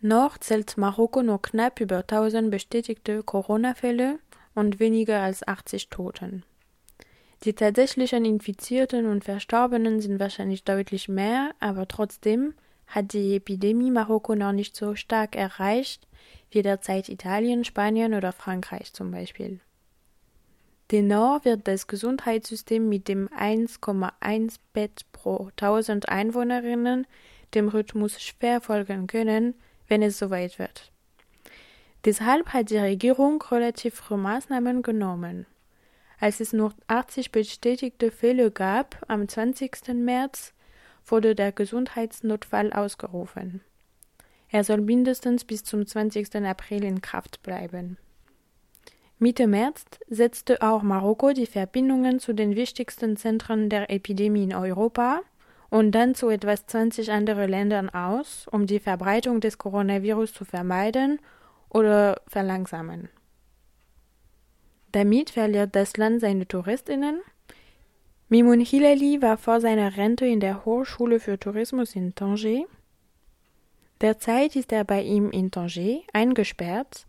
Noch zählt Marokko nur knapp über 1000 bestätigte Corona-Fälle und weniger als 80 Toten. Die tatsächlichen Infizierten und Verstorbenen sind wahrscheinlich deutlich mehr, aber trotzdem hat die Epidemie Marokko noch nicht so stark erreicht wie derzeit Italien, Spanien oder Frankreich zum Beispiel. Dennoch wird das Gesundheitssystem mit dem 1,1 Bett pro 1000 Einwohnerinnen dem Rhythmus schwer folgen können, wenn es soweit wird. Deshalb hat die Regierung relativ früh Maßnahmen genommen. Als es nur 80 bestätigte Fälle gab, am 20. März, wurde der Gesundheitsnotfall ausgerufen. Er soll mindestens bis zum 20. April in Kraft bleiben. Mitte März setzte auch Marokko die Verbindungen zu den wichtigsten Zentren der Epidemie in Europa und dann zu etwas 20 anderen Ländern aus, um die Verbreitung des Coronavirus zu vermeiden oder verlangsamen. Damit verliert das Land seine Touristinnen. Mimoun Hilali war vor seiner Rente in der Hochschule für Tourismus in Tanger. Derzeit ist er bei ihm in Tanger eingesperrt,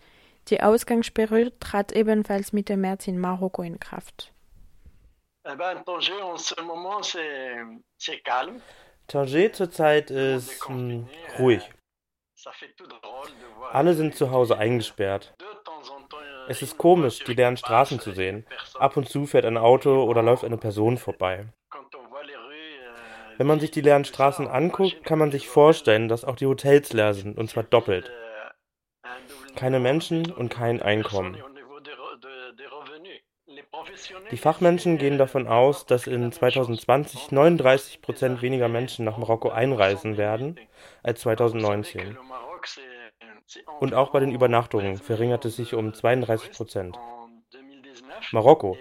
die Ausgangssperre trat ebenfalls Mitte März in Marokko in Kraft. Eh Tanger zurzeit ist hm, ruhig. Alle sind zu Hause eingesperrt. Es ist komisch, die leeren Straßen zu sehen. Ab und zu fährt ein Auto oder läuft eine Person vorbei. Wenn man sich die leeren Straßen anguckt, kann man sich vorstellen, dass auch die Hotels leer sind, und zwar doppelt keine Menschen und kein Einkommen. Die Fachmenschen gehen davon aus, dass in 2020 39 Prozent weniger Menschen nach Marokko einreisen werden als 2019. Und auch bei den Übernachtungen verringert es sich um 32 Prozent. Marokko,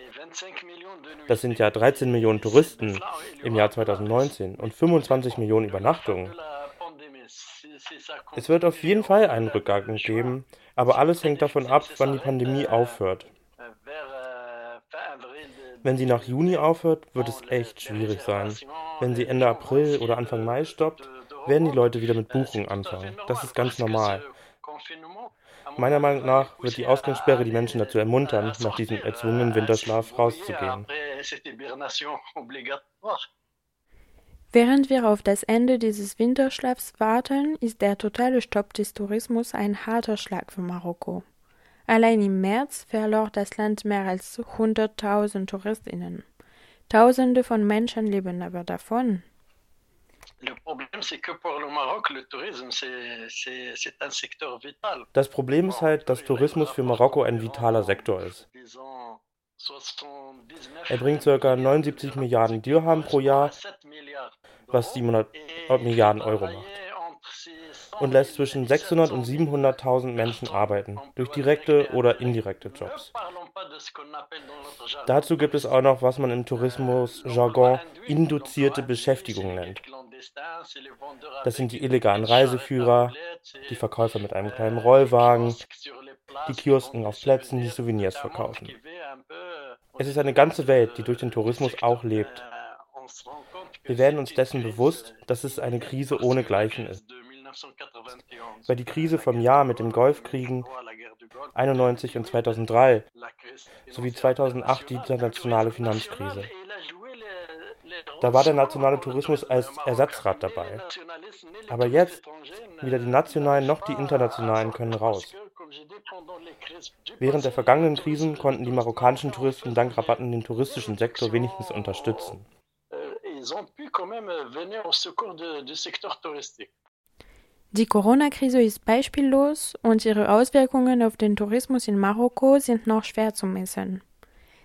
das sind ja 13 Millionen Touristen im Jahr 2019 und 25 Millionen Übernachtungen. Es wird auf jeden Fall einen Rückgang geben, aber alles hängt davon ab, wann die Pandemie aufhört. Wenn sie nach Juni aufhört, wird es echt schwierig sein. Wenn sie Ende April oder Anfang Mai stoppt, werden die Leute wieder mit Buchungen anfangen. Das ist ganz normal. Meiner Meinung nach wird die Ausgangssperre die Menschen dazu ermuntern, nach diesem erzwungenen Winterschlaf rauszugehen. Während wir auf das Ende dieses Winterschlafs warten, ist der totale Stopp des Tourismus ein harter Schlag für Marokko. Allein im März verlor das Land mehr als 100.000 Touristinnen. Tausende von Menschen leben aber davon. Das Problem ist halt, dass Tourismus für Marokko ein vitaler Sektor ist. Er bringt ca. 79 Milliarden Dirham pro Jahr, was 700 Milliarden Euro macht, und lässt zwischen 600 und 700.000 Menschen arbeiten, durch direkte oder indirekte Jobs. Dazu gibt es auch noch, was man im Tourismusjargon induzierte Beschäftigung nennt. Das sind die illegalen Reiseführer, die Verkäufer mit einem kleinen Rollwagen, die Kiosken auf Plätzen, die Souvenirs verkaufen. Es ist eine ganze Welt, die durch den Tourismus auch lebt. Wir werden uns dessen bewusst, dass es eine Krise ohnegleichen ist. Weil die Krise vom Jahr mit den Golfkriegen 91 und 2003 sowie 2008 die internationale Finanzkrise. Da war der nationale Tourismus als Ersatzrad dabei. Aber jetzt, weder die nationalen noch die internationalen können raus. Während der vergangenen Krisen konnten die marokkanischen Touristen dank Rabatten den touristischen Sektor wenigstens unterstützen. Die Corona-Krise ist beispiellos und ihre Auswirkungen auf den Tourismus in Marokko sind noch schwer zu messen.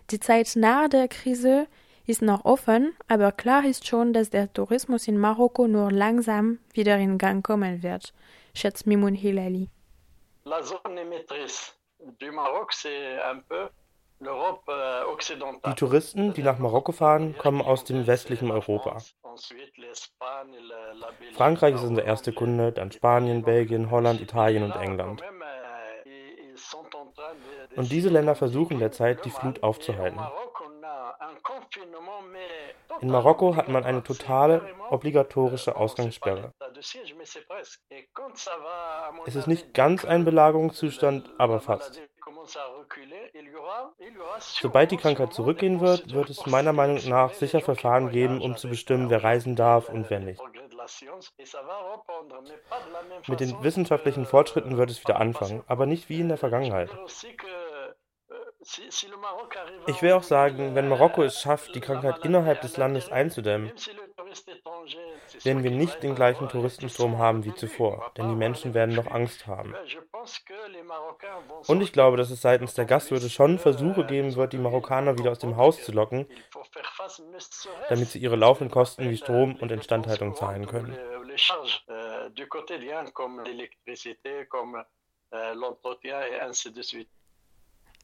Die Zeit nach der Krise ist noch offen, aber klar ist schon, dass der Tourismus in Marokko nur langsam wieder in Gang kommen wird, schätzt Mimoun Hilali. La zone émettrice du Maroc, c'est un peu die Touristen, die nach Marokko fahren, kommen aus dem westlichen Europa. Frankreich ist unser erster Kunde, dann Spanien, Belgien, Holland, Italien und England. Und diese Länder versuchen derzeit, die Flut aufzuhalten. In Marokko hat man eine totale, obligatorische Ausgangssperre. Es ist nicht ganz ein Belagerungszustand, aber fast. Sobald die Krankheit zurückgehen wird, wird es meiner Meinung nach sicher Verfahren geben, um zu bestimmen, wer reisen darf und wer nicht. Mit den wissenschaftlichen Fortschritten wird es wieder anfangen, aber nicht wie in der Vergangenheit. Ich will auch sagen, wenn Marokko es schafft, die Krankheit innerhalb des Landes einzudämmen, werden wir nicht den gleichen Touristenstrom haben wie zuvor, denn die Menschen werden noch Angst haben. Und ich glaube, dass es seitens der Gastwirte schon Versuche geben wird, die Marokkaner wieder aus dem Haus zu locken, damit sie ihre laufenden Kosten wie Strom und Instandhaltung zahlen können.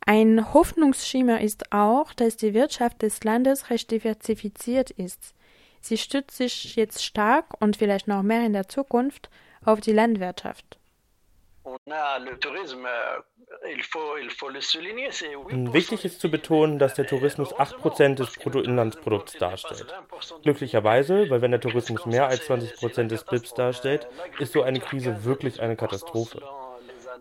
Ein Hoffnungsschimmer ist auch, dass die Wirtschaft des Landes recht diversifiziert ist. Sie stützt sich jetzt stark und vielleicht noch mehr in der Zukunft auf die Landwirtschaft. Wichtig ist zu betonen, dass der Tourismus 8% des Bruttoinlandsprodukts darstellt. Glücklicherweise, weil wenn der Tourismus mehr als 20% des BIPs darstellt, ist so eine Krise wirklich eine Katastrophe.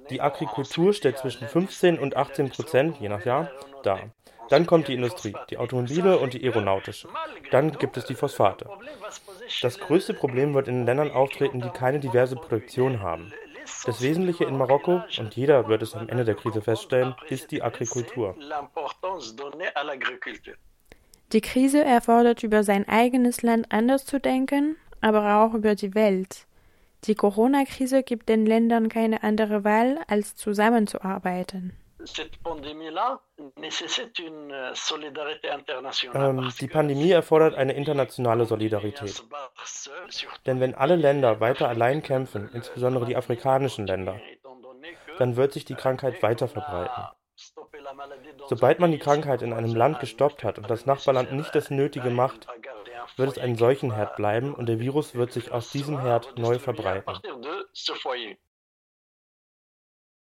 Die Agrikultur stellt zwischen 15 und 18 Prozent, je nach Jahr, dar. Dann kommt die Industrie, die Automobile und die aeronautische. Dann gibt es die Phosphate. Das größte Problem wird in Ländern auftreten, die keine diverse Produktion haben. Das Wesentliche in Marokko, und jeder wird es am Ende der Krise feststellen, ist die Agrikultur. Die Krise erfordert über sein eigenes Land anders zu denken, aber auch über die Welt. Die Corona-Krise gibt den Ländern keine andere Wahl, als zusammenzuarbeiten. Ähm, die Pandemie erfordert eine internationale Solidarität. Denn wenn alle Länder weiter allein kämpfen, insbesondere die afrikanischen Länder, dann wird sich die Krankheit weiter verbreiten. Sobald man die Krankheit in einem Land gestoppt hat und das Nachbarland nicht das Nötige macht, wird es ein Seuchenherd bleiben und der Virus wird sich aus diesem Herd neu verbreiten.